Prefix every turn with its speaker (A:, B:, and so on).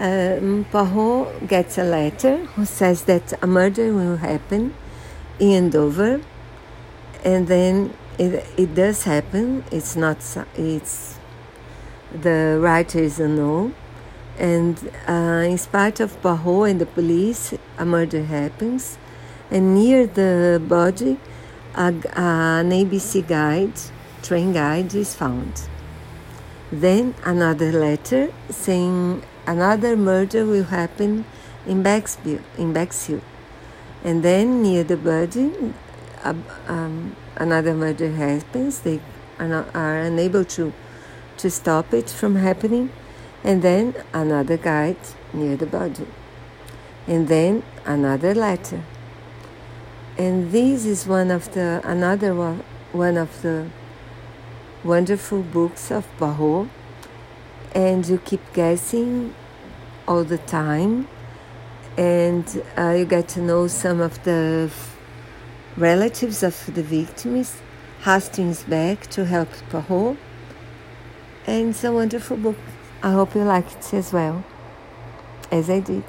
A: um, Poirot gets a letter who says that a murder will happen in Andover, and then it, it does happen. It's not. It's the writer is unknown, and uh, in spite of Poirot and the police, a murder happens, and near the body, a, an ABC guide, train guide, is found. Then another letter saying another murder will happen in Bexville, in Bexhill. And then near the body, um, another murder happens. They are, not, are unable to, to stop it from happening. And then another guide near the body. And then another letter. And this is one of the another one, one of the wonderful books of Poirot, and you keep guessing all the time, and uh, you get to know some of the relatives of the victims. Hastings back to help Poirot, and it's a wonderful book. I hope you like it as well as I did.